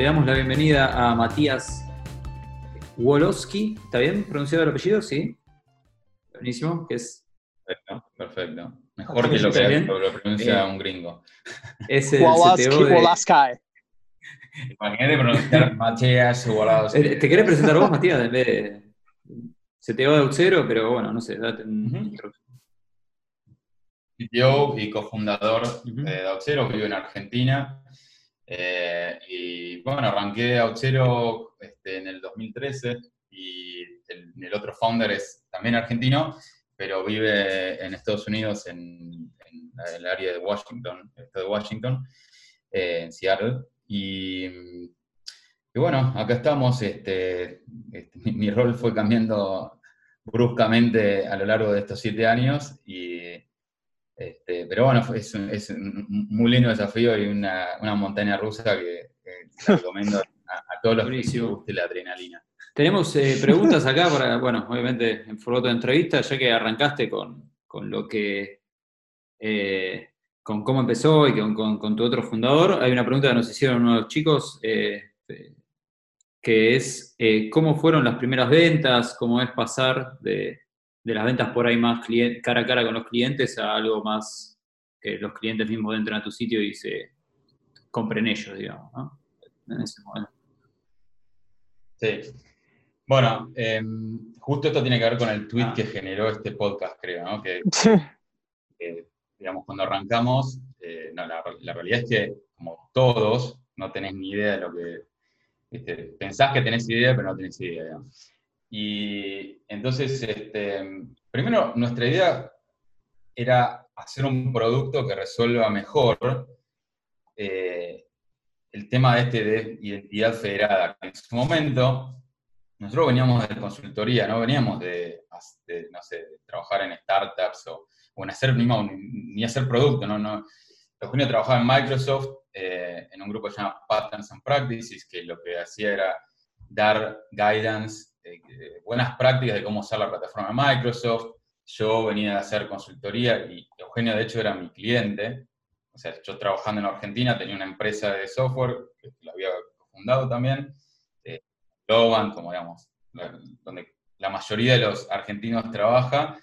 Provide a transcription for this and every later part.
Eh, eh, le damos la bienvenida a Matías Wolowski. ¿Está bien pronunciado el apellido? Sí. Buenísimo, que es. Perfecto, perfecto. Mejor que lo que lo pronuncia un gringo. Es el CTO de... Imagínate pronunciar Matías Wolowski. ¿Te querés presentar vos, Matías, en vez de CTO de Auxero? Pero bueno, no sé, date un... CTO y cofundador de Auxero, vivo en Argentina. Eh, y bueno, arranqué Auxero este, en el 2013 y el, otro founder es también argentino, pero vive en Estados Unidos, en, el área de Washington, de Washington, eh, en Seattle. Y, bueno, acá estamos. Este, este mi, rol fue cambiando bruscamente a lo largo de estos siete años y este, pero bueno, es un, es un, muy lindo desafío y una, una montaña rusa que, recomiendo a, todos los que les guste la adrenalina. Tenemos eh, preguntas acá para, bueno, obviamente en formato de entrevista, ya que arrancaste con, con lo que, eh, con cómo empezó y con, con, tu otro fundador. Hay una pregunta que nos hicieron unos chicos, eh, que es cómo fueron las primeras ventas, cómo es pasar de, de las ventas por ahí más cara a cara con los clientes a algo más que los clientes mismos entren a tu sitio y se compren ellos, digamos, ¿no? En ese momento. Sí. Bueno, em, justo esto tiene que ver con el tweet ah. que generó este podcast, creo, ¿no? Que, digamos, cuando arrancamos, eh, no, la, realidad es que, como todos, no tenés ni idea de lo que. pensás que tenés idea, pero no tenés idea, digamos. Y entonces, este, primero, nuestra idea era hacer un producto que resuelva mejor eh, el tema este de identidad federada. En su momento, nosotros veníamos de consultoría, no veníamos de, no sé, trabajar en startups o, en hacer ni, hacer producto. ¿no? No, Eugenio trabajaba en Microsoft eh, en un grupo que se llama Patterns and Practices, que lo que hacía era dar guidance eh, buenas prácticas de cómo usar la plataforma de Microsoft. Yo venía a hacer consultoría y Eugenio, de hecho, era mi cliente. O sea, yo trabajando en Argentina tenía una empresa de software que la había fundado también, eh, como digamos, donde la mayoría de los argentinos trabaja,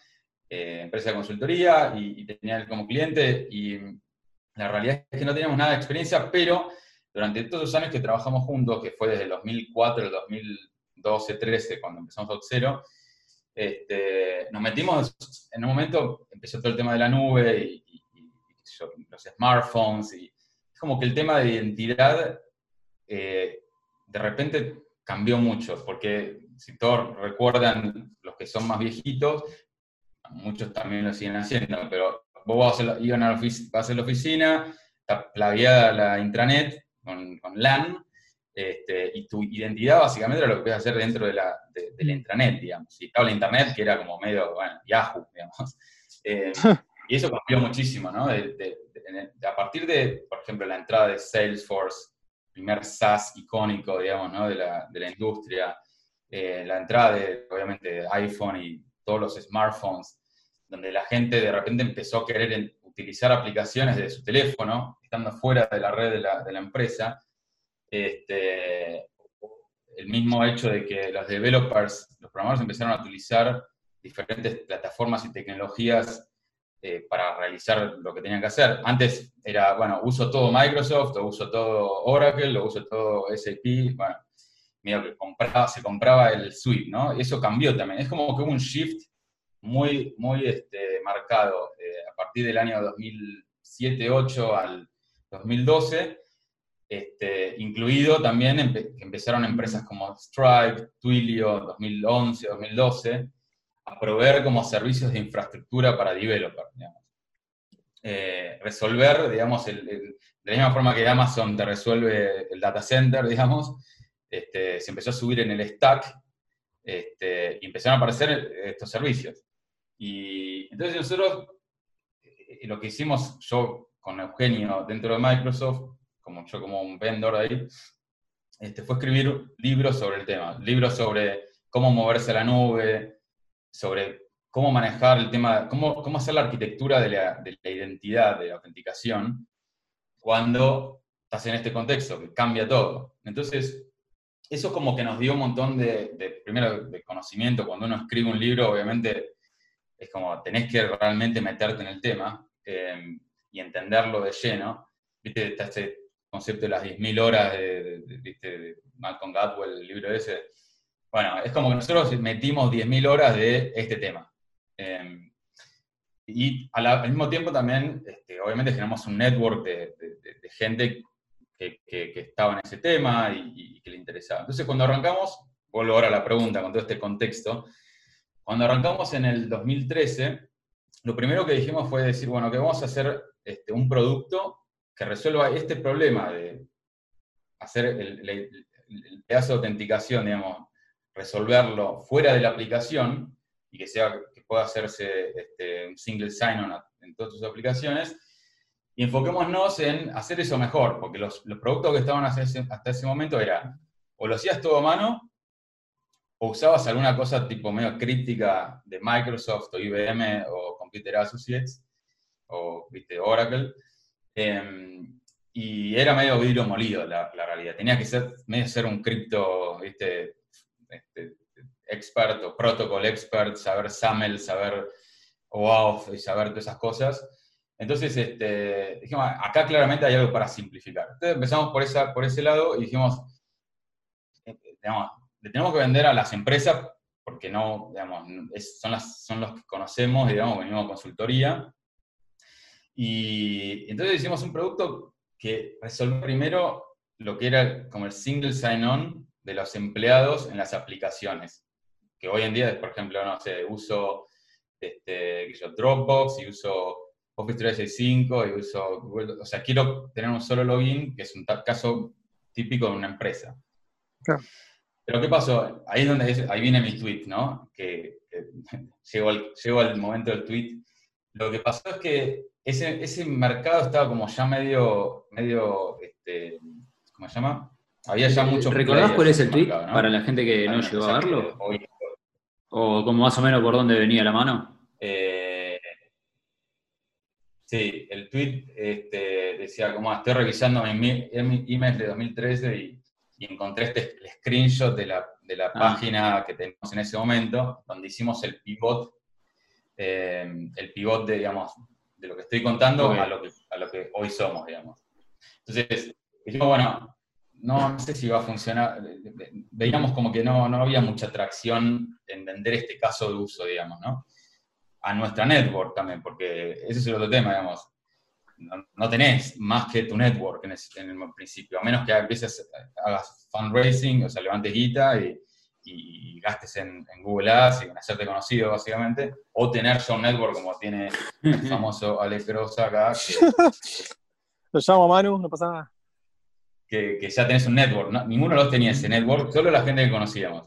eh, empresa de consultoría, y, y, tenía él como cliente. Y la realidad es que no teníamos nada de experiencia, pero durante todos los años que trabajamos juntos, que fue desde el 2004 al 2000 12, 13, cuando empezamos a cero, este, nos metimos, en un momento empezó todo el tema de la nube y, los smartphones, y es como que el tema de identidad eh, de repente cambió mucho, porque si todos recuerdan, los que son más viejitos, muchos también lo siguen haciendo, pero vos vas a, la, iban a, la, vas a la oficina, está plagiada la intranet con, con LAN, este, y tu identidad básicamente era lo que puedes hacer dentro de la, de, la intranet, digamos. Y estaba la internet que era como medio, bueno, Yahoo, digamos. Eh, y eso cambió muchísimo, ¿no? a partir de, por ejemplo, la entrada de Salesforce, primer SaaS icónico, digamos, ¿no? de, la, de la industria, eh, la entrada de, obviamente, de iPhone y todos los smartphones, donde la gente de repente empezó a querer utilizar aplicaciones de su teléfono, estando fuera de la red de la, de la empresa, este, el mismo hecho de que los developers, los programadores empezaron a utilizar diferentes plataformas y tecnologías eh, para realizar lo que tenían que hacer. Antes era, bueno, uso todo Microsoft, o uso todo Oracle, o uso todo SAP, bueno, medio que compraba, se compraba el suite, ¿no? Eso cambió también. Es como que hubo un shift muy, muy este, marcado eh, a partir del año 2007-2008 al 2012, este, incluido también empezaron empresas como Stripe, Twilio, 2011, 2012, a proveer como servicios de infraestructura para developers, eh, resolver, digamos, de la misma forma que Amazon te resuelve el data center, digamos, este, se empezó a subir en el stack este, y empezaron a aparecer estos servicios. Y entonces nosotros, eh, lo que hicimos yo con Eugenio dentro de Microsoft, como yo como un vendor ahí, este, fue escribir libros sobre el tema, libros sobre cómo moverse a la nube, sobre cómo manejar el tema, cómo, cómo hacer la arquitectura de la, de la identidad, de la autenticación, cuando estás en este contexto que cambia todo. Entonces, eso como que nos dio un montón de, primero, de conocimiento. Cuando uno escribe un libro, obviamente, es como tenés que realmente meterte en el tema eh, y entenderlo de lleno. Viste, este concepto de las 10.000 horas de, de, Malcolm Gladwell, el libro ese. Bueno, es como que nosotros metimos 10.000 horas de este tema. Eh, y al, mismo tiempo también, este, obviamente, generamos un network de, gente que, estaba en ese tema y, que le interesaba. Entonces, cuando arrancamos, vuelvo ahora a la pregunta con todo este contexto, cuando arrancamos en el 2013, lo primero que dijimos fue decir, bueno, que vamos a hacer este, un producto que resuelva este problema de hacer el, pedazo de autenticación, digamos, resolverlo fuera de la aplicación y que sea pueda hacerse este, un single sign-on en todas tus aplicaciones. Y enfoquémonos en hacer eso mejor, porque los, productos que estaban hasta ese, hasta ese momento eran, o lo hacías todo a mano, o usabas alguna cosa tipo medio críptica de Microsoft o IBM o Computer Associates o ¿viste? Oracle, em, y era medio vidrio molido la, realidad. Tenía que ser medio ser un cripto. Este, expert o protocol expert, saber SAML, saber OAuth y saber todas esas cosas. Entonces, este, dijimos, acá claramente hay algo para simplificar. Entonces empezamos por, esa, por ese lado y dijimos, eh, digamos, le tenemos que vender a las empresas porque no, digamos, son, las, son los que conocemos, digamos, venimos a consultoría. Y entonces hicimos un producto que resolvió primero lo que era como el single sign-on de los empleados en las aplicaciones que hoy en día, por ejemplo, no sé, uso este, Dropbox y uso Office 365 y uso Google, o sea, quiero tener un solo login, que es un caso típico de una empresa. Pero ¿qué pasó? Ahí es donde ahí viene mi tweet, ¿no? Que, llegó, al, al, momento del tweet. Lo que pasó es que ese, ese mercado estaba como ya medio, medio este, ¿cómo se llama? Había ya mucho... ¿Recordás cuál es el tweet para la gente que no llegó a verlo? ¿O como más o menos por dónde venía la mano? Eh, sí, el tweet este, decía, como estoy revisando mi email de 2013 y, encontré este screenshot de la, ah. página que tenemos en ese momento, donde hicimos el pivot, eh, el pivot de, digamos, de lo que estoy contando a, lo que, a lo que hoy somos, digamos. Entonces, dijimos, bueno, no, sé si va a funcionar. Veíamos como que no, no había mucha atracción en vender este caso de uso, digamos, ¿no? A nuestra network también, porque ese es el otro tema, digamos. No, tenés más que tu network en, el, principio, a menos que empieces, hagas fundraising, o sea, levantes guita y, gastes en, Google Ads y en hacerte conocido, básicamente, o tener ya un network como tiene el famoso Alex Gross acá. Lo llamo Manu, no pasa nada que, ya tenés un network. Ninguno de los tenía ese network, solo la gente que conocíamos.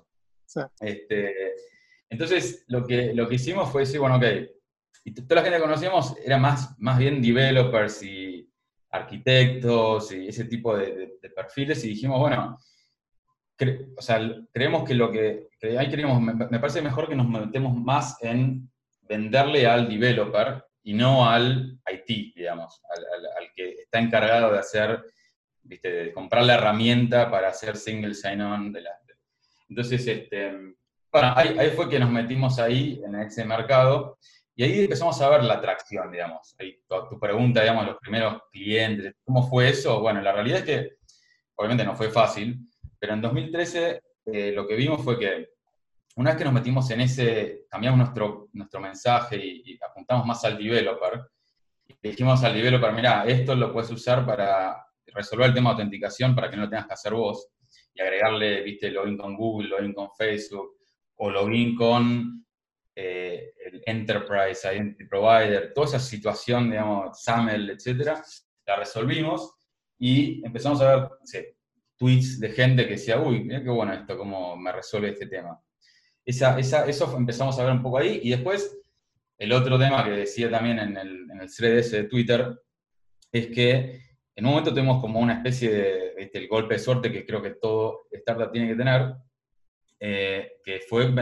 Este, entonces, lo que, lo que hicimos fue decir, bueno, ok, y toda la gente que conocíamos era más, más bien developers y arquitectos y ese tipo de, perfiles, y dijimos, bueno, o sea, creemos que lo que, ahí queríamos, me, parece mejor que nos metemos más en venderle al developer y no al IT, digamos, al que está encargado de hacer de comprar la herramienta para hacer single sign-on. Entonces, este, bueno, ahí, fue que nos metimos ahí en ese mercado y ahí empezamos a ver la atracción, digamos. tu, pregunta, digamos, los primeros clientes, ¿cómo fue eso? Bueno, la realidad es que obviamente no fue fácil, pero en 2013 eh, lo que vimos fue que una vez que nos metimos en ese, cambiamos nuestro, nuestro mensaje y, apuntamos más al developer, y dijimos al developer, mira, esto lo puedes usar para resolver el tema de autenticación para que no lo tengas que hacer vos y agregarle, viste, login con Google, login con Facebook o login con eh, el Enterprise Identity Provider, toda esa situación, digamos, SAML, etcétera, la resolvimos y empezamos a ver tweets de gente que decía, uy, mira qué bueno esto, cómo me resuelve este tema. Esa, esa, eso empezamos a ver un poco ahí y después el otro tema que decía también en el, en el thread de Twitter es que en un momento tuvimos como una especie de el golpe de suerte que creo que todo startup tiene que tener, eh, que fue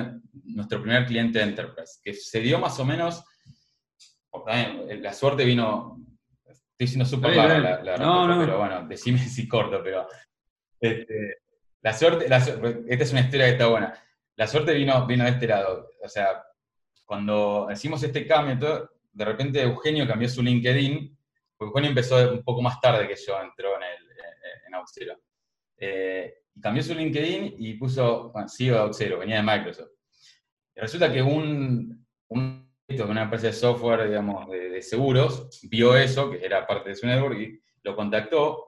nuestro primer cliente Enterprise, que se dio más o menos, la suerte vino estoy siendo súper larga la, la respuesta, pero bueno, decime si corto, pero este, la suerte, esta es una historia que está buena. La suerte vino, vino de este lado. O sea, cuando hicimos este cambio, de repente Eugenio cambió su LinkedIn, porque Eugenio empezó un poco más tarde que yo, entró en, el, en Auxero. Eh, cambió su LinkedIn y puso, bueno, CEO de Auxero, venía de Microsoft. Y resulta que un, un una empresa de software, digamos, de, seguros, vio eso, que era parte de su network, y lo contactó.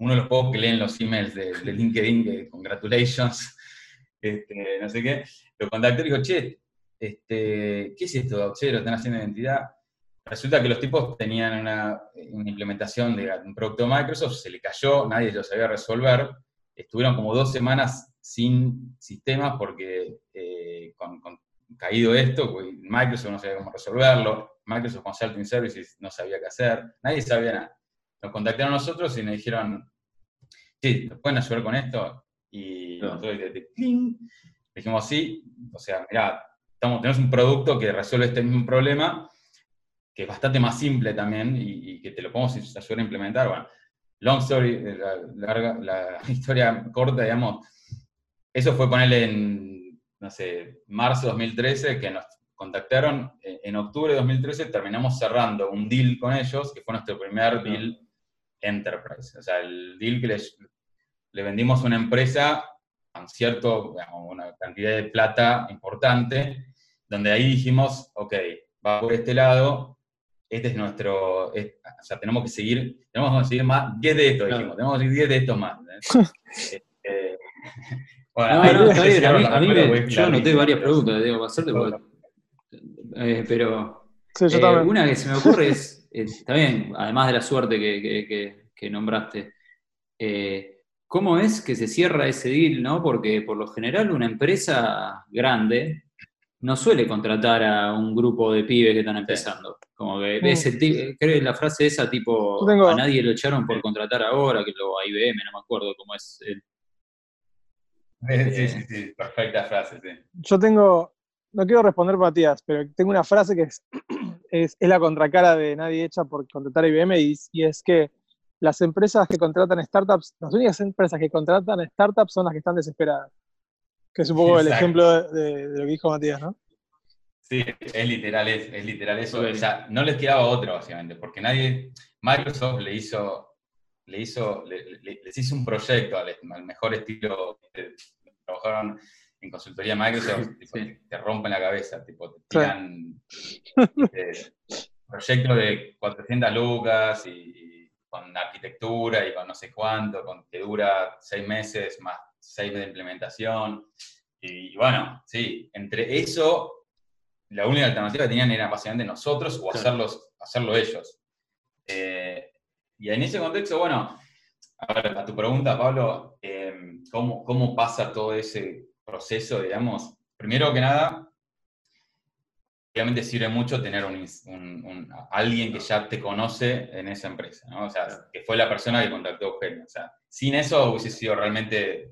Uno de los pocos que leen los emails de, LinkedIn, que congratulations, este, no sé qué, lo contactó y dijo, che, este, ¿qué es esto de Auxero? ¿Están haciendo identidad? Resulta que los tipos tenían una, implementación de un producto de Microsoft, se le cayó, nadie lo sabía resolver, estuvieron como dos semanas sin sistemas porque eh, con, caído esto, pues, Microsoft no sabía cómo resolverlo, Microsoft Consulting Services no sabía qué hacer, nadie sabía nada. Nos contactaron a nosotros y nos dijeron, sí, ¿nos pueden ayudar con esto? Y nosotros dijimos, sí, o sea, mirá, tenemos un producto que resuelve este mismo problema, que es bastante más simple también y, que te lo podemos ayudar a implementar. Bueno, long story, eh, la, la historia corta, digamos, eso fue ponerle en, no sé, marzo de 2013, que nos contactaron. Eh, en octubre de 2013 terminamos cerrando un deal con ellos, que fue nuestro primer deal enterprise. O sea, el deal que les, le vendimos a una empresa con cierto, una cantidad de plata importante, donde ahí dijimos, ok, va por este lado, este es nuestro, o sea, tenemos que seguir, tenemos que conseguir más, 10 de estos, dijimos, tenemos que seguir 10 de estos más. este, bueno, no, no, está bien, a mí, me, yo anoté varias preguntas, digo, hacerte, eh, pero sí, yo eh, una que se me ocurre es, está bien, además de la suerte que, que, que nombraste, eh, ¿cómo es que se cierra ese deal, no? Porque por lo general una empresa grande no suele contratar a un grupo de pibes que están empezando. Como que ese creo que la frase esa tipo, a nadie lo echaron por contratar ahora, que lo a IBM, no me acuerdo cómo es. El, sí, sí, sí, perfecta frase, sí. Yo tengo, no quiero responder Matías, pero tengo una frase que es, es, la contracara de nadie hecha por contratar a IBM y, y, es que las empresas que contratan startups, las únicas empresas que contratan startups son las que están desesperadas. Que es un poco el ejemplo de, lo que dijo Matías, ¿no? Sí, es literal, es, literal eso. O sea, no les quedaba otro, básicamente, porque nadie. Microsoft le hizo, le hizo, les hizo un proyecto al, mejor estilo. Trabajaron en consultoría Microsoft, te rompen la cabeza, tipo, te tiran este, proyecto de 400 lucas y, con arquitectura y con no sé cuánto, con, que dura seis meses más 6 de implementación. Y, bueno, sí, entre eso, la única alternativa que tenían era básicamente nosotros o hacerlos, hacerlo ellos. Eh, y en ese contexto, bueno, a, tu pregunta, Pablo, em, ¿cómo, ¿cómo pasa todo ese proceso, digamos? Primero que nada, obviamente sirve mucho tener un, alguien que ya te conoce en esa empresa, ¿no? O sea, que fue la persona que contactó a Eugenio. O sea, sin eso hubiese sido realmente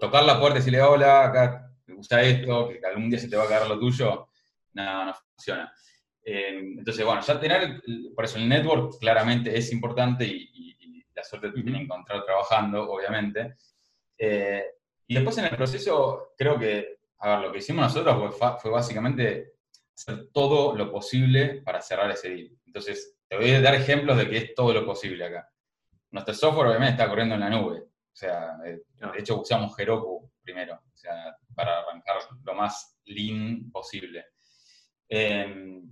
tocar la puerta y decirle, hola, acá me gusta esto, que algún día se te va a caer lo tuyo, no, no funciona. Eh, entonces, bueno, ya tener, por eso el network claramente es importante y, la suerte que tiene que encontrar trabajando, obviamente. Eh, y después en el proceso, creo que, a ver, lo que hicimos nosotros fue, fue básicamente hacer todo lo posible para cerrar ese deal. Entonces, te voy a dar ejemplos de que es todo lo posible acá. Nuestro software obviamente está corriendo en la nube. O sea, eh, de hecho usamos Heroku primero, o sea, para arrancar lo más lean posible. Em,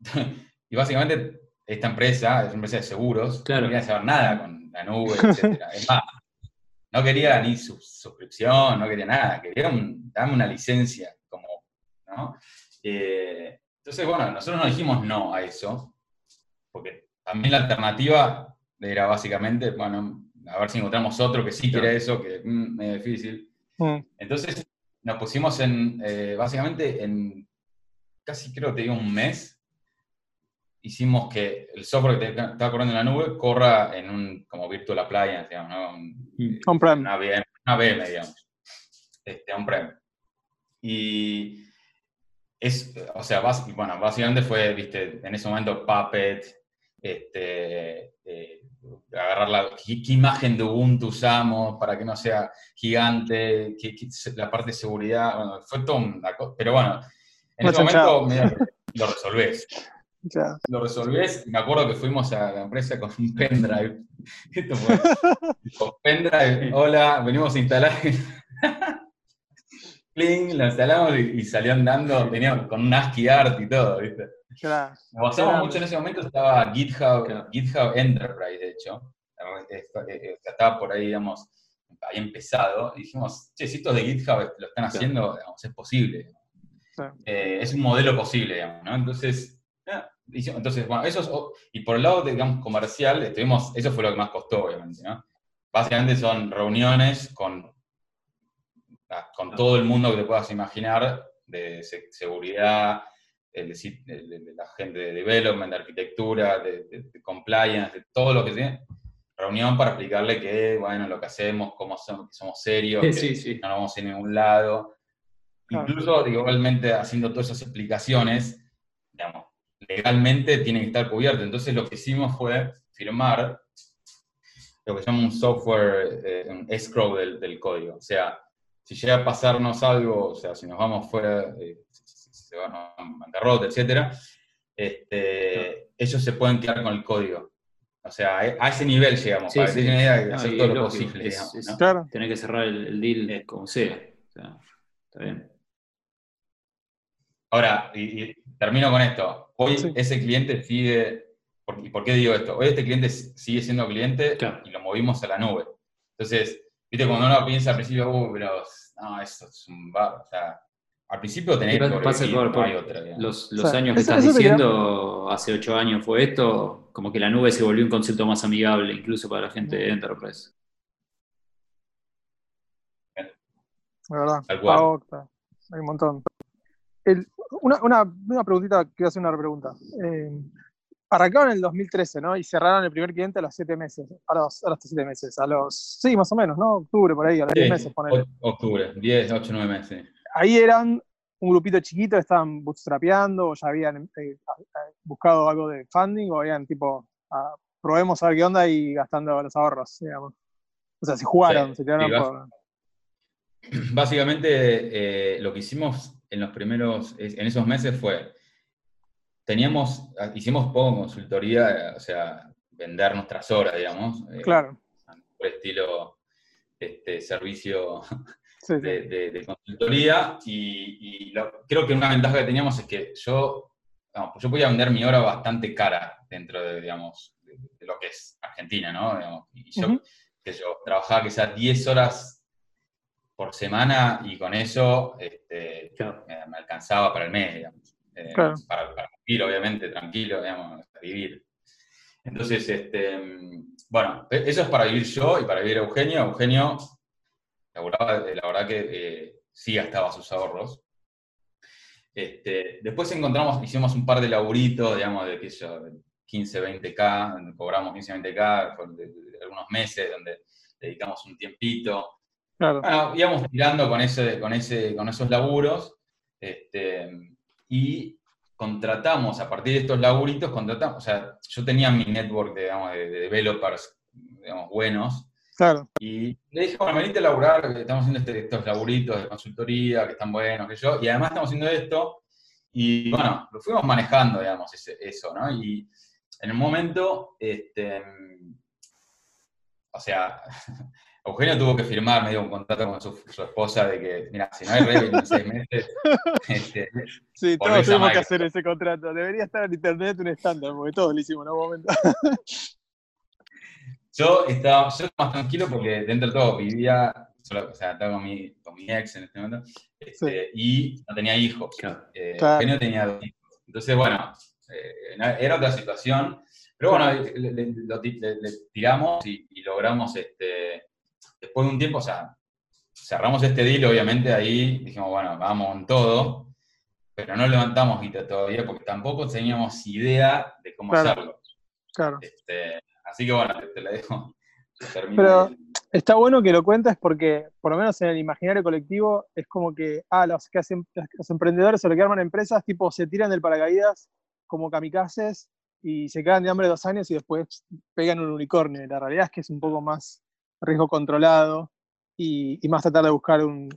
y básicamente esta empresa es una empresa de seguros, no quería saber nada con la nube, etc. Es más, no quería ni su suscripción, no quería nada, quería darme una licencia, como, ¿no? Eh, entonces, bueno, nosotros no dijimos no a eso, porque también la alternativa era básicamente, bueno, a ver si encontramos otro que sí quiere eso, que mm, es difícil. Mm. Entonces nos pusimos en, eh, básicamente en casi creo que te digo un mes, hicimos que el software que estaba corriendo en la nube corra en un como virtual appliance, digamos, ¿no? Mm. On-prem. Una, VM, digamos. Este, on-prem. Y es, o sea, bueno, básicamente fue, viste, en ese momento Puppet, este, eh, agarrar la, qué, imagen de Ubuntu usamos para que no sea gigante, la parte de seguridad, bueno, fue todo una cosa, pero bueno, en ese momento lo resolvés. Lo resolvés, me acuerdo que fuimos a la empresa con un pendrive. Esto fue, pendrive, hola, venimos a instalar. Pling, lo instalamos y, salió andando, tenía con un ASCII art y todo, ¿viste? Claro. Nos basamos mucho en ese momento, estaba GitHub, GitHub Enterprise, de hecho. Eh, eh, estaba por ahí, digamos, ahí empezado. Y dijimos, che, si estos de GitHub lo están haciendo, es posible. Eh, es un modelo posible, digamos, ¿no? Entonces, entonces, bueno, eso y por el lado, digamos, comercial, estuvimos, eso fue lo que más costó, obviamente, ¿no? Básicamente son reuniones con, ah, con todo el mundo que te puedas imaginar, de seguridad, de, la gente de development, de arquitectura, de, compliance, de todo lo que tiene, reunión para explicarle que, bueno, lo que hacemos, cómo somos, que somos serios, que no vamos a ir a ningún lado. Incluso, igualmente, haciendo todas esas explicaciones, digamos, legalmente tiene que estar cubierto. Entonces, lo que hicimos fue firmar lo que se llama un software, eh, un escrow del, del, código. O sea, si llega a pasarnos algo, o sea, si nos vamos fuera, eh, se van a bancarrota, etc., este, ellos se pueden quedar con el código. O sea, a ese nivel llegamos, para sí. hacer todo lo posible. claro. Tener que cerrar el, deal eh, como sea. está bien. Ahora, y, termino con esto. Hoy ese cliente sigue, ¿y por qué digo esto? Hoy este cliente sigue siendo cliente y lo movimos a la nube. Entonces, viste, cuando uno piensa al principio, uh, pero no, esto es un bar, o sea, al principio tenés que pasa por, otra. Los, los años que estás diciendo, hace ocho años fue esto, como que la nube se volvió un concepto más amigable, incluso para la gente de Enterprise. La verdad, hay un montón. Una, una, una, preguntita, quiero hacer una pregunta. Eh, arrancaron en el 2013, ¿no? Y cerraron el primer cliente a los siete meses, a los, a los siete meses, a los, sí, más o menos, ¿no? Octubre, por ahí, a los diez meses, ponele. Octubre, 10, 8, 9 meses ahí eran un grupito chiquito, estaban bootstrapeando, o ya habían eh, buscado algo de funding, o habían tipo, ah, probemos a ver qué onda y gastando los ahorros, digamos. O sea, se jugaron, se quedaron por... Básicamente, eh, lo que hicimos en los primeros, en esos meses fue, teníamos, hicimos poco consultoría, o sea, vender nuestras horas, digamos. Eh, claro. Por estilo este, servicio de, consultoría y, creo que una ventaja que teníamos es que yo, pues yo podía vender mi hora bastante cara dentro de, digamos, de, lo que es Argentina, ¿no? y yo, que yo trabajaba quizás 10 horas por semana y con eso este, me, alcanzaba para el mes, digamos. Eh, para, vivir, obviamente, tranquilo, digamos, para vivir. Entonces, este, bueno, e, eso es para vivir yo y para vivir Eugenio. Eugenio eh, la verdad que eh, sí gastaba sus ahorros. Este, después encontramos, hicimos un par de laburitos, digamos, de 15, 20K, cobramos 15, 20K, algunos meses donde dedicamos un tiempito. Bueno, íbamos tirando con, ese, con, ese, con esos laburos este, y contratamos, a partir de estos laburitos, contratamos, o sea, yo tenía mi network digamos, de, de developers digamos, buenos, Claro. Y le dije, bueno, venite a laburar, estamos haciendo este, estos laburitos de consultoría que están buenos, que yo, y además estamos haciendo esto, y bueno, lo fuimos manejando, digamos, eso, ¿no? Y en un momento, este, o sea, Eugenio tuvo que firmar medio un contrato con su, esposa de que, mira, si no hay revenue en seis meses. Este, sí, todos tenemos que hacer ese contrato. Debería estar en internet un estándar, porque todos lo hicimos en un momento. Yo estaba, yo más tranquilo porque dentro de todo vivía, o sea, estaba con mi, con mi ex en este momento, este, y no tenía hijos. Claro. Eh, no tenía dos hijos. Entonces, bueno, eh, era otra situación. Pero bueno, le, tiramos y, logramos, este, después de un tiempo, o sea, cerramos este deal, obviamente ahí dijimos, bueno, vamos en todo, pero no levantamos guita todavía porque tampoco teníamos idea de cómo hacerlo. Claro. Este, Así que bueno, te, la dejo. Pero está bueno que lo cuentes porque, por lo menos en el imaginario colectivo, es como que, ah, los, que hacen, los emprendedores o los que arman empresas, tipo, se tiran del paracaídas como kamikazes y se quedan de hambre dos años y después pegan un unicornio. La realidad es que es un poco más riesgo controlado y, más tratar de buscar un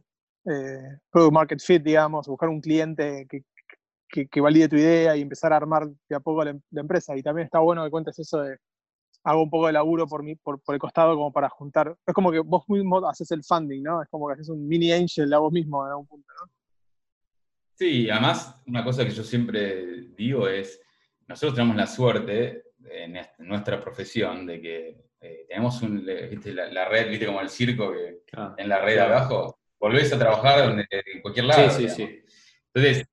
eh, product market fit, digamos, buscar un cliente que, que, valide tu idea y empezar a armar de a poco la, empresa. Y también está bueno que cuentes eso de hago un poco de laburo por, mí, por, por, el costado como para juntar. Es como que vos mismo haces el funding, ¿no? Es como que haces un mini angel a vos mismo en algún punto, ¿no? Sí, además, una cosa que yo siempre digo es, nosotros tenemos la suerte en, nuestra profesión de que eh, tenemos La, red, viste como el circo que en la red abajo, volvés a trabajar en cualquier lado. Sí, sí, sí. Entonces,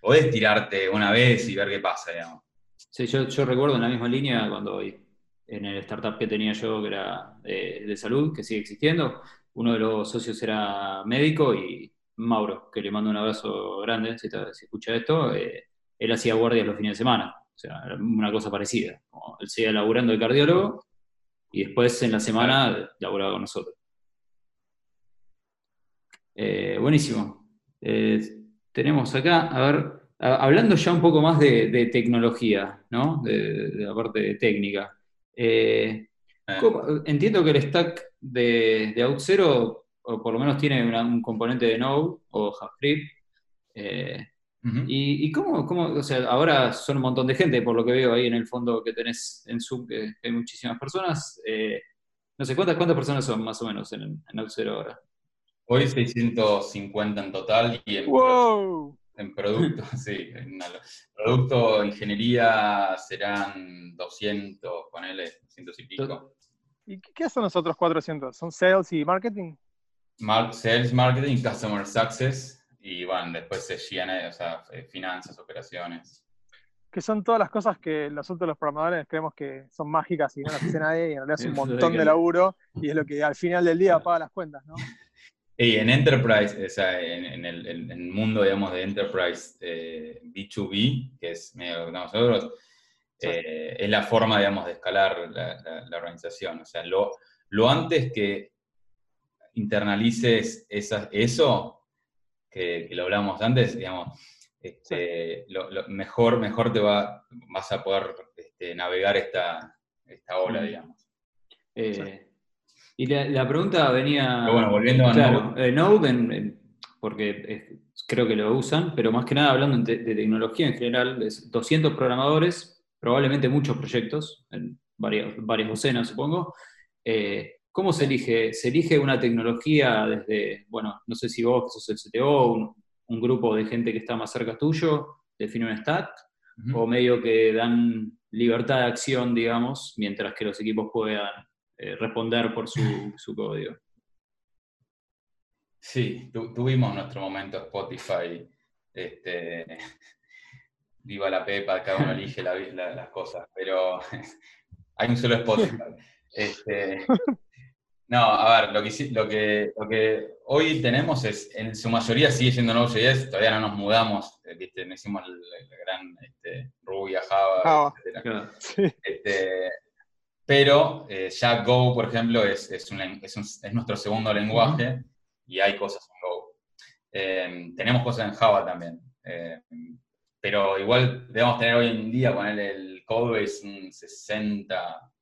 podés tirarte una vez y ver qué pasa, digamos. Sí, yo, yo recuerdo en la misma línea cuando en el startup que tenía yo, que era eh, de salud, que sigue existiendo, uno de los socios era médico y Mauro, que le mando un abrazo grande, si, escucha esto, eh, él hacía guardias los fines de semana, o sea, una cosa parecida. él seguía laburando de cardiólogo y después en la semana laburaba con nosotros. Eh, buenísimo. Eh, tenemos acá, a ver, hablando ya un poco más de, tecnología, ¿no? De, la parte técnica. entiendo que el stack de, de OutZero o por lo menos tiene un componente de Node o JavaScript. Y, cómo, cómo, o sea, ahora son un montón de gente, por lo que veo ahí en el fondo que tenés en Zoom, que hay muchísimas personas. Eh, no sé, ¿cuántas, ¿cuántas personas son más o menos en, en ahora? Hoy 650 en total y en, en producto, sí. En producto, ingeniería serán 200, ponele, 200 y pico. ¿Y qué son los otros 400? ¿Son sales y marketing? Sales, Marketing, Customer Success y bueno, después se GNA, o sea, eh, finanzas, operaciones. Que son todas las cosas que nosotros los programadores creemos que son mágicas y no las hace nadie y en realidad es un montón de laburo y es lo que al final del día paga las cuentas, ¿no? Y en Enterprise, o sea, en, el, mundo, digamos, de Enterprise B2B, eh, que es medio nosotros, eh, es la forma, digamos, de escalar la, la, organización. O sea, lo, lo antes que internalices eso, que, lo hablamos antes, digamos, este, lo, mejor, mejor te va, vas a poder este, navegar esta, esta ola, digamos. Eh, y la, pregunta venía... bueno, volviendo a Node. Node porque creo que lo usan, pero más que nada hablando de, tecnología en general, es 200 programadores, probablemente muchos proyectos, en varias, varias docenas supongo, eh, ¿Cómo se elige? ¿Se elige una tecnología desde, bueno, no sé si vos, que sos el CTO, un, un grupo de gente que está más cerca tuyo, define un stack, o medio que dan libertad de acción, digamos, mientras que los equipos puedan eh, responder por su, código? Sí, tuvimos nuestro momento Spotify, este, viva la pepa, cada uno elige las cosas, pero hay un solo Spotify. Este, no, a ver, lo que, lo que, lo que hoy tenemos es, en su mayoría sigue siendo Node.js, todavía no nos mudamos, eh, ¿viste? no hicimos el, gran este, Ruby Java, etc. Este, pero eh, ya Go, por ejemplo, es, es, un, es, es nuestro segundo lenguaje y hay cosas en Go. Eh, tenemos cosas en Java también. pero igual debemos tener hoy en día, poner el code es un 60,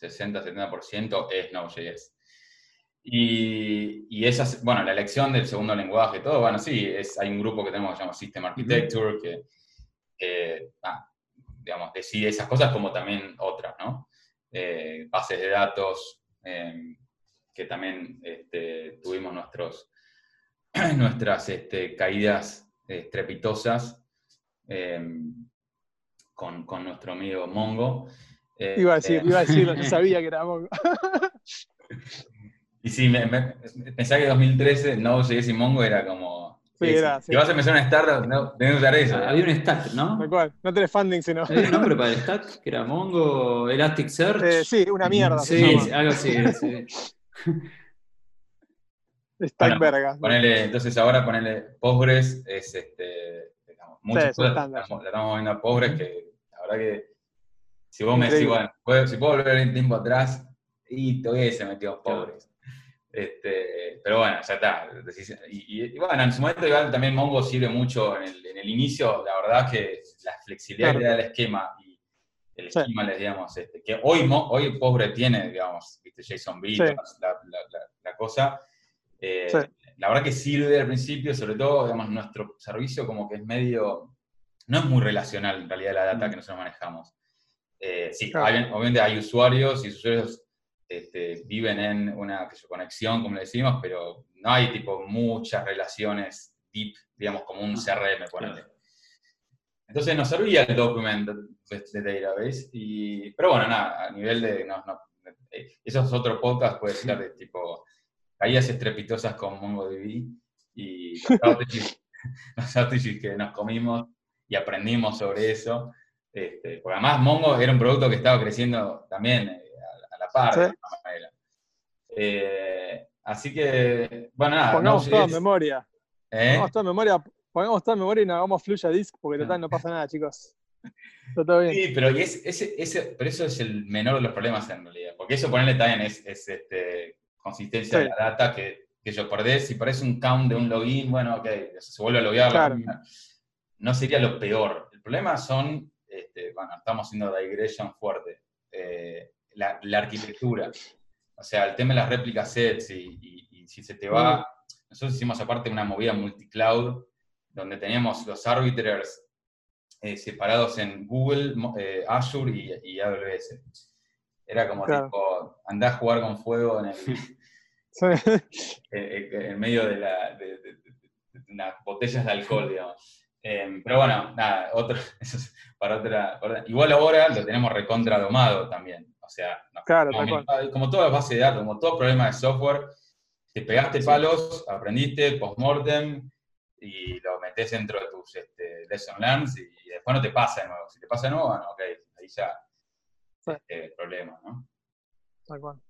60-70% es Node.js. Y, y esa, bueno, la elección del segundo lenguaje, todo, bueno, sí, es, hay un grupo que tenemos que se llama System Architecture, que, ah, digamos, decide esas cosas como también otras, ¿no? Eh, bases de datos, em, que también este, tuvimos nuestros, nuestras este, caídas estrepitosas em, con, con, nuestro amigo Mongo. Iba a decir, iba a decirlo, yo sabía que era Mongo. y sí, me, pensaba que 2013 no sin Mongo era como. Sí, era, Si vas a empezar una startup, no, tenés que usar eso. Ah, había un stack, ¿no? cual, no tenés funding, sino. ¿Había un nombre para el stack? Que era Mongo, Elasticsearch. Eh, sí, una mierda. Sí, algo así. sí. Stack verga. Ponele, entonces ahora ponerle Postgres es este. Digamos, muchas cosas la estamos viendo a Postgres que la verdad que si vos me decís, bueno, si puedo volver el tiempo atrás, y todavía se metió pobres. Este, pero bueno, ya está. Y, bueno, en su momento igual también Mongo sirve mucho en el, inicio, la verdad que la flexibilidad que da el esquema el esquema, digamos, este, que hoy, hoy pobre tiene, digamos, JSON B, la, cosa. Eh, la verdad que sirve al principio, sobre todo, digamos, nuestro servicio como que es medio, no es muy relacional en realidad la data mm. que nosotros manejamos. Eh, sí, obviamente hay usuarios y usuarios este, viven en una conexión, como le decimos, pero no hay tipo muchas relaciones deep, digamos, como un CRM, ponele. Entonces nos servía el document de, database, y, pero bueno, nada, a nivel de, no, no, eh, esos otros podcasts puede ser de tipo caídas estrepitosas con MongoDB y los outages, que nos comimos y aprendimos sobre eso. Este, porque además Mongo era un producto que estaba creciendo también eh, a, la par, de alguna manera. Eh, así que, bueno, nada. Pongamos toda memoria. ¿Eh? Pongamos toda memoria. Pongamos toda memoria y nos hagamos fluya disk porque total no pasa nada, chicos. todo bien. Sí, pero, ese, pero eso es el menor de los problemas en realidad. Porque eso ponerle también es, este, consistencia de la data que, que yo perdés. Si parece un count de un login, bueno, ok, se vuelve a loguear. No sería lo peor. El problema son, este, bueno, estamos haciendo digression fuerte. Eh, la, arquitectura. O sea, el tema de las réplicas sets y, si se te va. Mm. Nosotros hicimos aparte una movida multicloud donde teníamos los arbiters eh, separados en Google, eh, Azure y, AWS. Era como tipo, andá a jugar con fuego en el, en medio de, la, de, unas botellas de alcohol, digamos. Em, pero bueno, nada, otro, eso es para otra, Igual ahora lo tenemos recontra domado también. O sea, como, todas las bases de datos, como todo problema de software, te pegaste palos, aprendiste, postmortem, y lo metes dentro de tus este, lesson learns y, después no te pasa de nuevo. Si te pasa de nuevo, bueno, ok, ahí ya este, el problema, ¿no? Tal cual.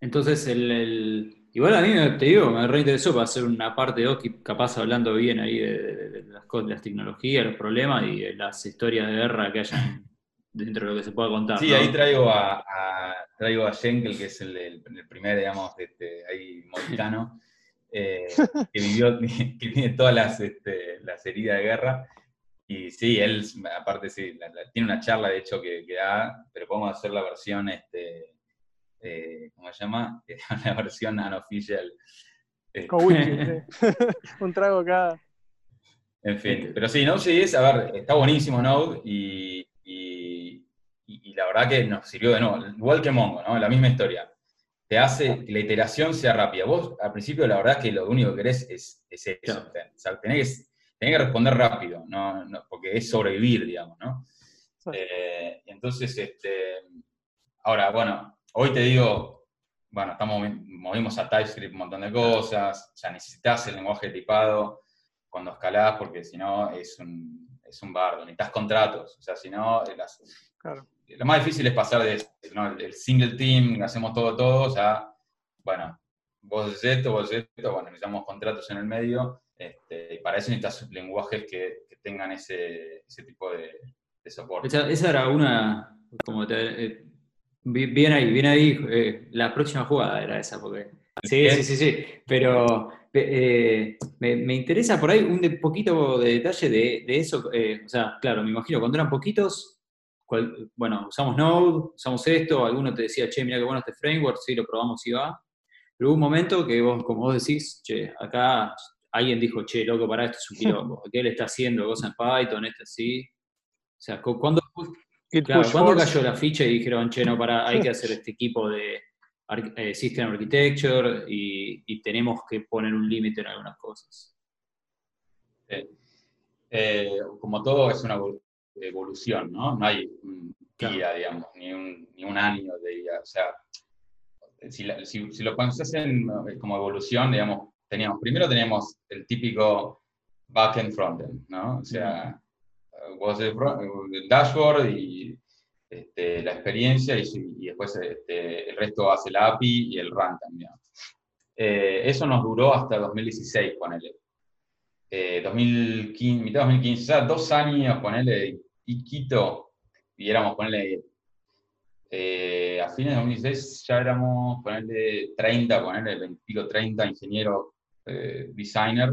Entonces, el, igual a mí te digo, me reinteresó para hacer una parte de Oki, capaz hablando bien ahí de, las, las, tecnologías, los problemas y de las historias de guerra que hayan dentro de lo que se pueda contar. Sí, ahí traigo a, traigo a Schenkel, que es el, primer, digamos, este, ahí mohicano, eh, que vivió, que tiene todas las, este, las heridas de guerra. Y sí, él, aparte, sí, tiene una charla, de hecho, que, que da, pero podemos hacer la versión este, eh, ¿cómo se llama? la versión unofficial. Eh, Un trago acá. En fin, pero sí, Node.js, a ver, está buenísimo Node y, y, la verdad que nos sirvió de nuevo, igual que Mongo, ¿no? La misma historia. Te hace que la iteración sea rápida. Vos, al principio, la verdad que lo único que querés es, es eso. O sea, tenés que, responder rápido, ¿no? porque es sobrevivir, digamos, ¿no? Eh, entonces, este, ahora, bueno, hoy te digo, bueno, estamos, movimos a TypeScript un montón de cosas, ya necesitas el lenguaje tipado cuando escalás, porque si no es un, es un bardo, necesitas contratos, o sea, si no, lo más difícil es pasar de el single team, hacemos todo, todo, o sea, bueno, vos haces esto, vos haces esto, bueno, necesitamos contratos en el medio, este, y para eso necesitas lenguajes que, tengan ese, ese tipo de, soporte. Esa, era una, como te, eh, Bien ahí, bien ahí. Eh, la próxima jugada era esa, porque. Sí, sí, sí, sí. Pero eh, me, interesa por ahí un poquito de detalle de, eso. Eh, o sea, claro, me imagino, cuando eran poquitos, bueno, usamos Node, usamos esto, alguno te decía, che, mira qué bueno este framework, sí, lo probamos y va. Pero hubo un momento que vos, como vos decís, che, acá alguien dijo, che, loco, para esto es un quilombo. ¿Qué él está haciendo cosas en Python, esto así? O sea, ¿cuándo, Claro, ¿cuándo cayó la ficha y dijeron, che, no, para, hay que hacer este equipo de eh, System Architecture y, tenemos que poner un límite en algunas cosas? Eh, como todo es una evolución, ¿no? No hay un día, digamos, ni un, ni un, año de día. O sea, si, si, lo pensás en, eh, como evolución, digamos, teníamos, primero teníamos el típico back-end, front-end, ¿no? O sea, el, dashboard y este, la experiencia y, después este, el resto hace la API y el run también. Eh, eso nos duró hasta 2016, ponele. Eh, 2015, mitad de 2015, o sea, dos años, ponele, y Quito, y éramos, ponele, eh, a fines de 2016 ya éramos, ponele, 30, ponele, 20, 30 ingenieros, eh, designer.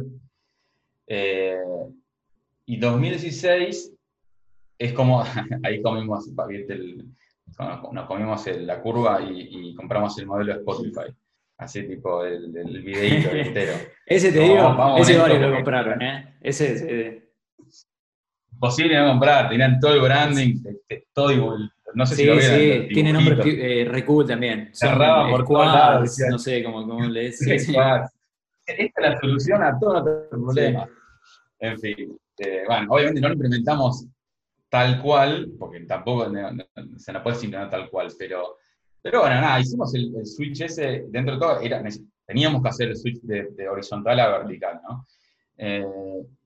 Y 2016 es como, ahí comimos, nos comimos la curva y, compramos el modelo de Spotify. Así tipo el, el videito entero. ese te digo, ese varios lo compraron, ¿eh? Ese, ese. Posible no comprar, tenían todo el branding, todo igual. No sé si lo vieron. Sí, tiene nombre eh, Recool también. Cerraba por todos No sé cómo, cómo le decís. Esta es la solución a todos nuestros problemas. En fin, eh, bueno, obviamente no lo implementamos tal cual, porque tampoco se nos puede implementar tal cual, pero, pero bueno, nada, hicimos el, switch ese, dentro de todo, teníamos que hacer el switch de, horizontal a vertical, ¿no? Eh,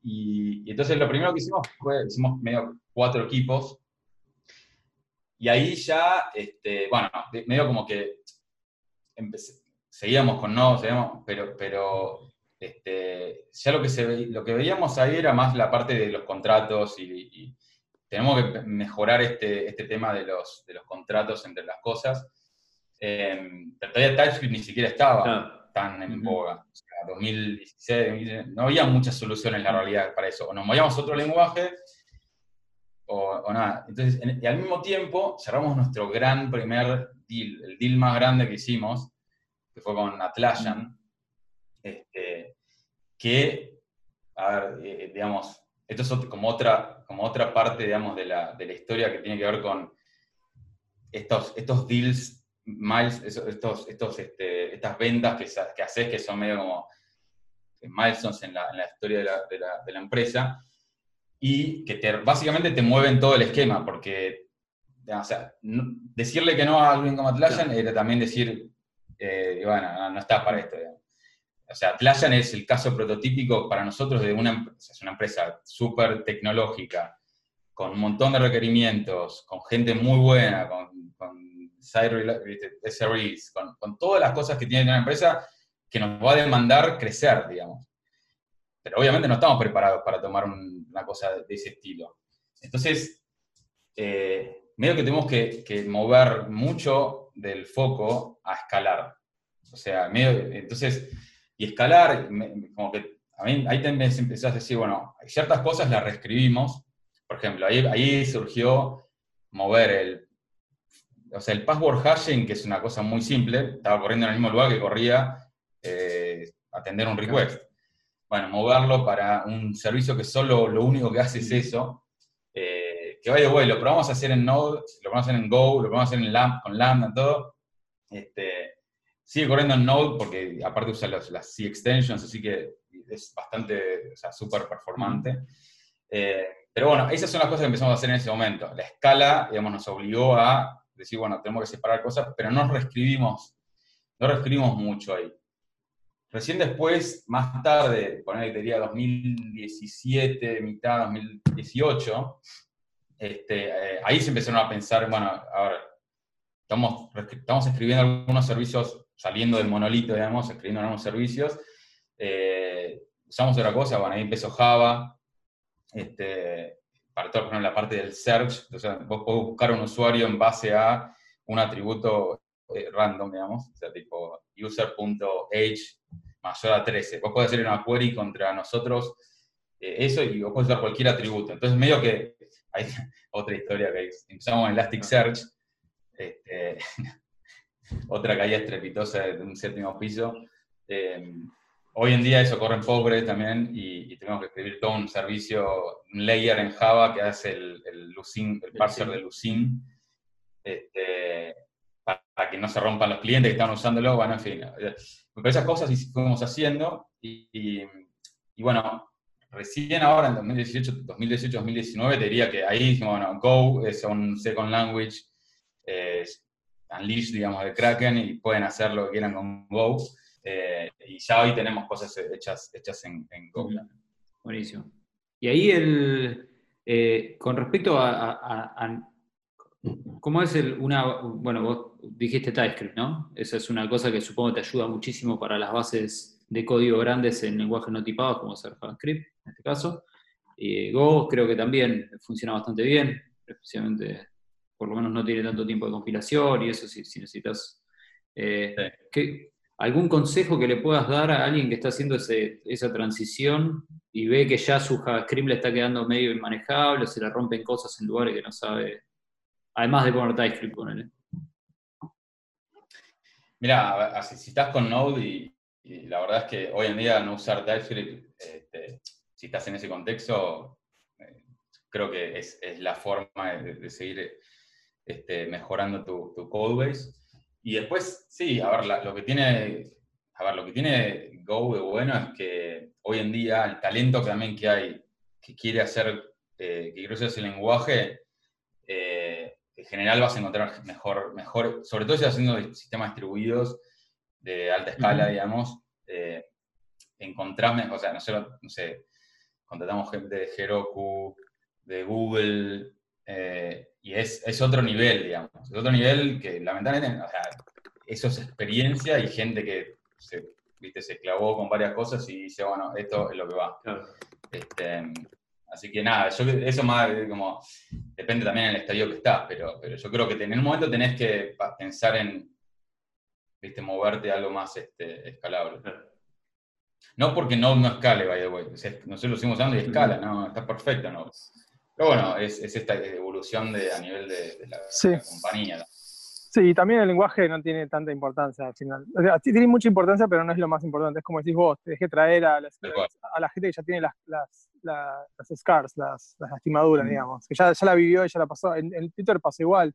y, entonces lo primero que hicimos fue, hicimos medio cuatro equipos, y ahí ya, este, bueno, medio como que seguíamos con no, seguíamos, pero, pero este, ya lo que, se, lo que veíamos ahí era más la parte de los contratos y, tenemos que mejorar este, este tema de los, de los contratos entre las cosas. Eh, pero todavía TypeScript ni siquiera estaba tan en boga. O sea, 2016, no había muchas soluciones en la realidad para eso. O nos movíamos otro lenguaje o, nada. Entonces, y al mismo tiempo cerramos nuestro gran primer deal, el deal más grande que hicimos, que fue con Atlassian, este, que, a ver, eh, digamos, esto es como otra, como otra parte, digamos, de la, de la historia que tiene que ver con estos, estos deals, miles, estos, estos, este, estas ventas que, que haces que son medio como milestones en la, en la historia de la, de, la, de la, empresa y que te, básicamente te mueven todo el esquema, porque o sea, decirle que no a alguien como Atlassian era también decir, eh, bueno, no, estás para esto. O sea, Atlassian es el caso prototípico para nosotros de una, es una empresa súper tecnológica, con un montón de requerimientos, con gente muy buena, con, con SREs, con, con, todas las cosas que tiene una empresa que nos va a demandar crecer, digamos. Pero obviamente no estamos preparados para tomar una cosa de ese estilo. Entonces, eh, medio que tenemos que, que, mover mucho del foco a escalar. O sea, medio, entonces, y escalar, como que a mí ahí también empezás a decir, bueno, ciertas cosas las reescribimos. Por ejemplo, ahí, ahí surgió mover el, o sea, el password hashing, que es una cosa muy simple, estaba corriendo en el mismo lugar que corría eh, atender un request. Bueno, moverlo para un servicio que solo lo único que hace es eso, eh, que vaya bueno, lo probamos a hacer en Node, lo probamos a hacer en Go, lo probamos a hacer en Lambda, con Lambda, todo. Este, Sigue corriendo en Node porque aparte usa las C extensions, así que es bastante, o sea, súper performante. Eh, pero bueno, esas son las cosas que empezamos a hacer en ese momento. La escala, digamos, nos obligó a decir, bueno, tenemos que separar cosas, pero no reescribimos, no reescribimos mucho ahí. Recién después, más tarde, poner diría 2017, mitad 2018, este, eh, ahí se empezaron a pensar, bueno, ahora estamos, estamos escribiendo algunos servicios saliendo del monolito, digamos, escribiendo nuevos servicios. Eh, usamos otra cosa, bueno, ahí empezó Java, este, para todo, por ejemplo, la parte del search, entonces vos podés buscar un usuario en base a un atributo eh, random, digamos, o sea, tipo user.age mayor a 13. Vos podés hacer una query contra nosotros, eh, eso, y vos podés usar cualquier atributo. Entonces, medio que hay otra historia que empezamos en Elasticsearch, este, otra caída estrepitosa de un séptimo piso. Eh, hoy en día eso corre en pobre también y, tenemos que escribir todo un servicio, un layer en Java que hace el, el, el parser de Lucin, este, para, que no se rompan los clientes que están usándolo. Bueno, en fin, eh, pero esas cosas fuimos haciendo y, bueno, recién ahora en 2018, 2018, 2019 te diría que ahí dijimos, bueno, Go es un second language, eh, Unleash, digamos, de Kraken y pueden hacer lo que quieran con Go. Eh, y ya hoy tenemos cosas hechas, hechas en, Go. Buenísimo. Y ahí, el, eh, con respecto a, ¿Cómo es el, una, bueno, vos dijiste TypeScript, ¿no? Esa es una cosa que supongo te ayuda muchísimo para las bases de código grandes en lenguajes no tipados, como ser JavaScript, en este caso. Y Go creo que también funciona bastante bien, especialmente por lo menos no tiene tanto tiempo de compilación y eso si, necesitas... Eh, ¿Algún consejo que le puedas dar a alguien que está haciendo esa transición y ve que ya su JavaScript le está quedando medio inmanejable, se le rompen cosas en lugares que no sabe, además de poner TypeScript, ponele? Mira, si estás con Node y, la verdad es que hoy en día no usar TypeScript, este, si estás en ese contexto, eh, creo que es, la forma de, seguir este, mejorando tu, tu codebase. Y después, sí, a ver, lo que tiene, a ver, lo que tiene Go de bueno es que hoy en día el talento también que hay, que quiere hacer, eh, que quiere usar ese lenguaje, eh, en general vas a encontrar mejor, mejor, sobre todo si estás haciendo sistemas distribuidos de alta escala, digamos, eh, encontrás, o sea, no sé, no sé, contratamos gente de Heroku, de Google, eh, y es, es, otro nivel, digamos. Es otro nivel que lamentablemente, o sea, eso es experiencia y gente que se, ¿viste? se clavó con varias cosas y dice, bueno, esto es lo que va. Este, así que nada, yo, eso más como, depende también del estadio que estás, pero, pero yo creo que en el momento tenés que pensar en, ¿viste? moverte a algo más este, escalable. No porque no, no escale, by the way. nosotros lo seguimos usando y escala, ¿no? Está perfecto, ¿no? Pero bueno, es, esta evolución de, a nivel de, la, compañía. Sí, y también el lenguaje no tiene tanta importancia al final. O tiene mucha importancia, pero no es lo más importante. Es como decís vos, te dejé traer a, a la gente que ya tiene las, las, las, scars, las, lastimaduras, digamos. Que ya, ya la vivió ya la pasó. En, en, Twitter pasó igual.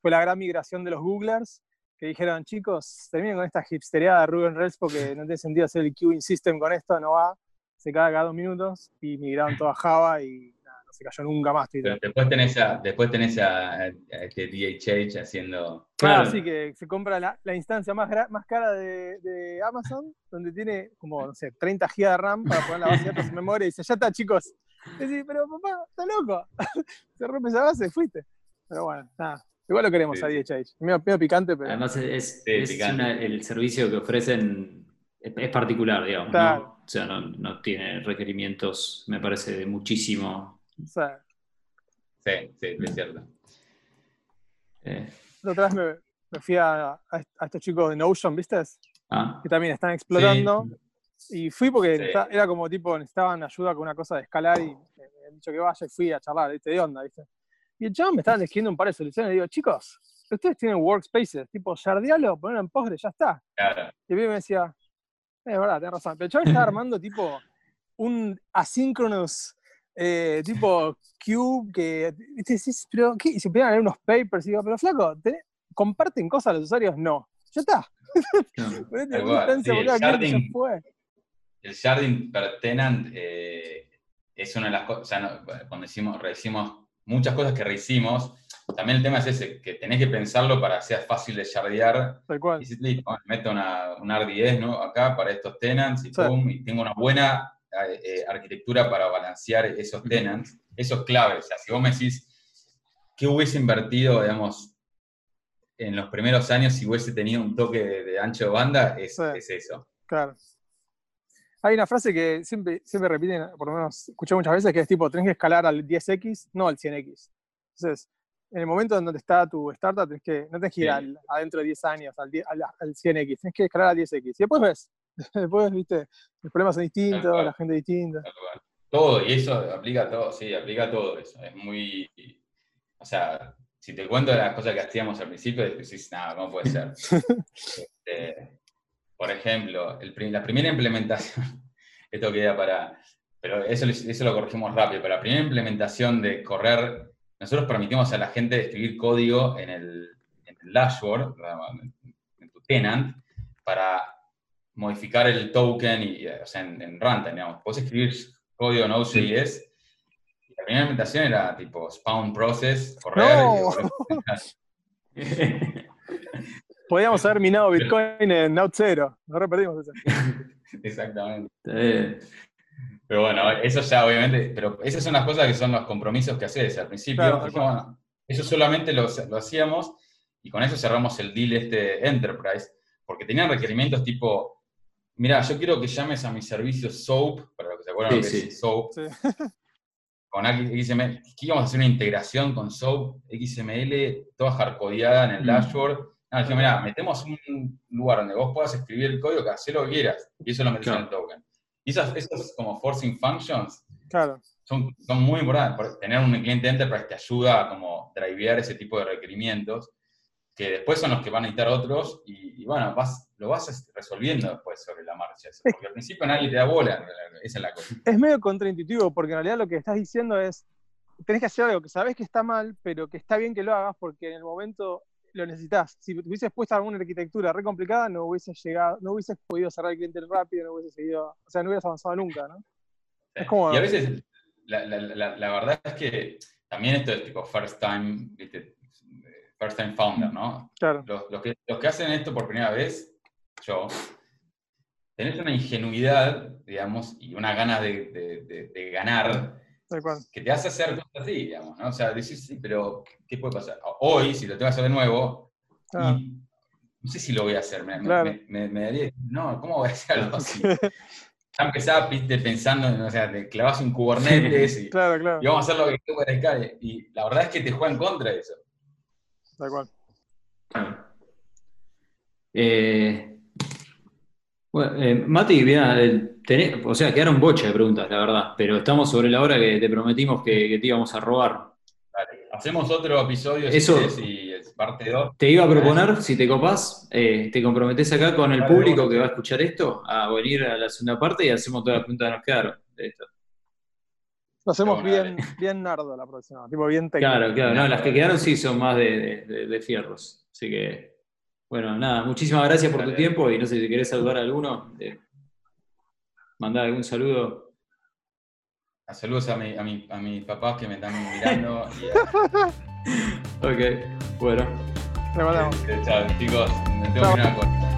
Fue la gran migración de los Googlers que dijeron, chicos, terminen con esta hipstereada de Ruben Rails porque no tiene sentido hacer el queuing system con esto, no va. Se cae cada dos minutos y migraron todo a Java y se cayó nunca más después tenés a, después tenés a, este DHH haciendo... Claro, sí, que se compra la, la instancia más, más cara de, de, Amazon, donde tiene como, no sé, 30 GB de RAM para poner la base de datos en memoria y dice, ya está, chicos. Y dice, pero papá, está loco. se rompe esa base, fuiste. Pero bueno, nada. Igual lo queremos a DHH. Medio, picante, pero... Además es, es, el servicio que ofrecen es, particular, digamos. ¿no? O sea, no, no, tiene requerimientos, me parece, de muchísimo Sí, sí, es cierto. Eh. otra vez me, fui a, a, estos chicos de Notion, ¿viste? Ah. Que también están explorando. Y fui porque era como tipo, necesitaban ayuda con una cosa de escalar y me han dicho que vaya y fui a charlar, ¿viste? De onda, ¿viste? Y el chaval me estaban describiendo un par de soluciones y digo, chicos, ustedes tienen workspaces, tipo, yardealo, ponerlo en Postgre, ya está. Y a mí me decía, es verdad, tenés razón. Pero el chaval estaba armando tipo un asynchronous eh, tipo Cube, que, pero ¿qué? Y se unos papers y digo, pero flaco, ¿comparten cosas los usuarios? No. Ya está. el, sharding, per tenant eh, es una de las cosas, cuando decimos, rehicimos muchas cosas que rehicimos, también el tema es ese, que tenés que pensarlo para que sea fácil de shardear. Tal cual. Y meto una, un RDS ¿no? acá para estos tenants y, y tengo una buena eh, arquitectura para balancear esos tenants, eso es clave. O sea, si vos me decís, ¿qué hubiese invertido, digamos, en los primeros años si hubiese tenido un toque de, ancho de banda? Es, eso. Claro. Hay una frase que siempre, siempre repiten, por lo menos escuché muchas veces, que es tipo, tenés que escalar al 10x, no al 100x. Entonces, en el momento en donde está tu startup, tenés que, no tenés que ir adentro de 10 años, al, al 100x, tenés que escalar al 10x. Y después ves, Después, viste, los problemas son distintos, la gente distinta. Todo, y eso aplica a todo, sí, aplica a todo eso. Es muy. O sea, si te cuento las cosas que hacíamos al principio, decís, nada, ¿cómo puede ser? Este, por ejemplo, la primera implementación, esto queda para. Pero eso, eso lo corregimos rápido, pero la primera implementación de correr, nosotros permitimos a la gente escribir código en el, en el dashboard, en tu tenant, para modificar el token y, o sea, en, en runtime, digamos. Puedes escribir código Node.js y la primera implementación era tipo spawn process, correr. Podríamos haber minado Bitcoin en Node 0, no repetimos eso. Exactamente. Pero bueno, eso ya obviamente, pero esas son las cosas que son los compromisos que haces al principio. eso solamente lo, lo, hacíamos y con eso cerramos el deal este Enterprise, porque tenían requerimientos tipo Mira, yo quiero que llames a mi servicio SOAP, para los que se acuerdan que es SOAP. Con XML, íbamos a hacer una integración con SOAP, XML, toda hardcodeada en el mm. dashboard, No, dijo, mira, metemos un lugar donde vos puedas escribir el código, que hacer lo que quieras. Y eso lo metes en el token. Y esas, esas como forcing functions claro. son, son muy importantes. Tener un cliente enterprise te ayuda a como drivear ese tipo de requerimientos, que después son los que van a necesitar otros, y, bueno, vas, lo vas resolviendo después sobre la marcha. Porque al principio nadie te da bola, esa es la cosa. Es medio contraintuitivo, porque en realidad lo que estás diciendo es, tenés que hacer algo que sabes que está mal, pero que está bien que lo hagas porque en el momento lo necesitas. Si hubieses puesto alguna arquitectura re complicada, no hubieses llegado, no hubieses podido cerrar el cliente rápido, no hubieses seguido, o sea, no hubieras avanzado nunca, ¿no? Es como... Y a veces, la, la, la, verdad es que también esto es tipo first time, first time founder, ¿no? Claro. Los, los, que, los que hacen esto por primera vez, yo, tenés una ingenuidad, digamos, y una gana de, de, de ganar que te hace hacer cosas así, digamos, ¿no? O sea, decís, sí, pero ¿qué puede pasar? Hoy, si lo tengo que hacer de nuevo, no sé si lo voy a hacer, me, daría, no, ¿cómo voy a hacer algo así? ya empezaba pensando, o sea, te clavas un Kubernetes y, y, vamos a hacer lo que tú calle. Y la verdad es que te juega en contra de eso. Tal cual. Eh, bueno, eh, Mati, mira, o sea, quedaron bocha de preguntas, la verdad, pero estamos sobre la hora que te prometimos que, te íbamos a robar. Hacemos otro episodio Eso, y es parte 2. Te iba a proponer, si te copás, eh, te comprometes acá con el público que va a escuchar esto, a venir a la segunda parte y hacemos todas las preguntas que nos quedaron de esto. Lo hacemos bien, bien nardo la próxima, tipo bien técnico. Claro, claro, no, las que quedaron sí son más de fierros, así que bueno, nada, muchísimas gracias por tu tiempo y no sé si querés saludar a alguno, eh, mandar algún saludo. Saludos a, mi, a, mi, a mis papás que me están mirando. ok, bueno. Le mandamos. Chao, chicos. Me tengo que ir a